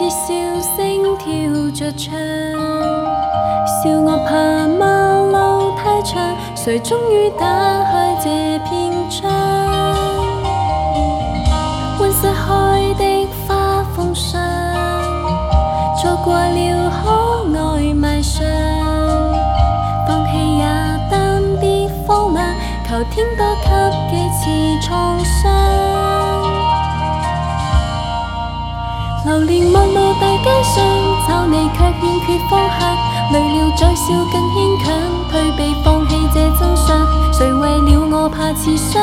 似笑声跳着唱，笑我怕马路太长，谁终于打开这篇章？温室开的花风上，错过了可爱卖相，放弃也单别荒凉，求天多给几次创伤。流连陌路大街上，找你却欠缺方向。累了再笑更牵强，退避放弃这真相。谁为了我怕刺伤？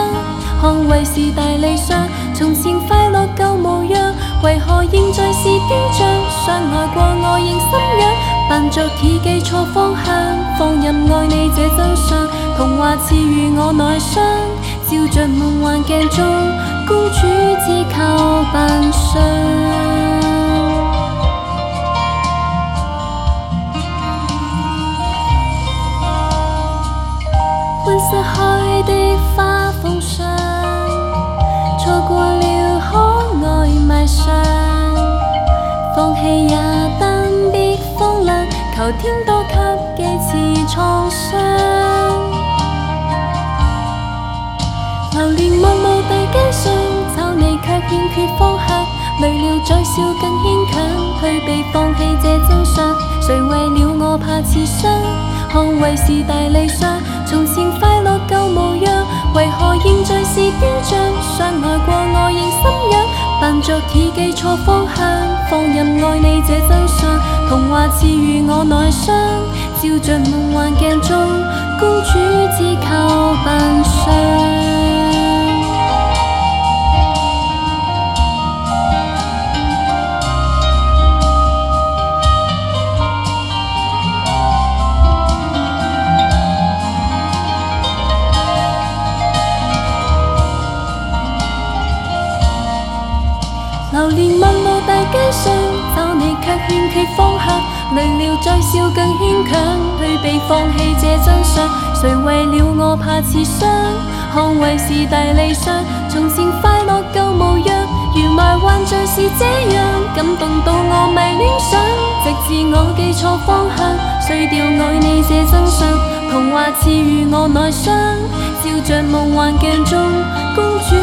捍卫是大理想。从前快乐旧模样，为何现在是雕像？相爱过我仍心痒，扮作已记错方向。放任爱你这真相，童话赐予我内伤。照着梦幻镜中，公主只靠扮相。也单别荒凉，求天多给几次创伤。流连陌路大街上，找你却欠缺方向，累了再笑更牵强，退避放弃这真相。谁为了我怕刺伤？捍卫是大理想。从前快乐旧模样，为何现在是雕像？相爱过我仍心痒，扮作已记错方向。放任爱你这真相，童话赐予我内伤。照着梦幻镜中，公主只靠扮相。流连陌路大街上，找你却欠缺方向。累了再笑更牵强，退避放弃这真相。谁为了我怕刺伤？捍卫是大理想。从前快乐旧模样，如迷幻像是这样，感动到我迷恋上。直至我记错方向，碎掉爱你这真相。童话赐予我内伤，照着梦幻镜中公主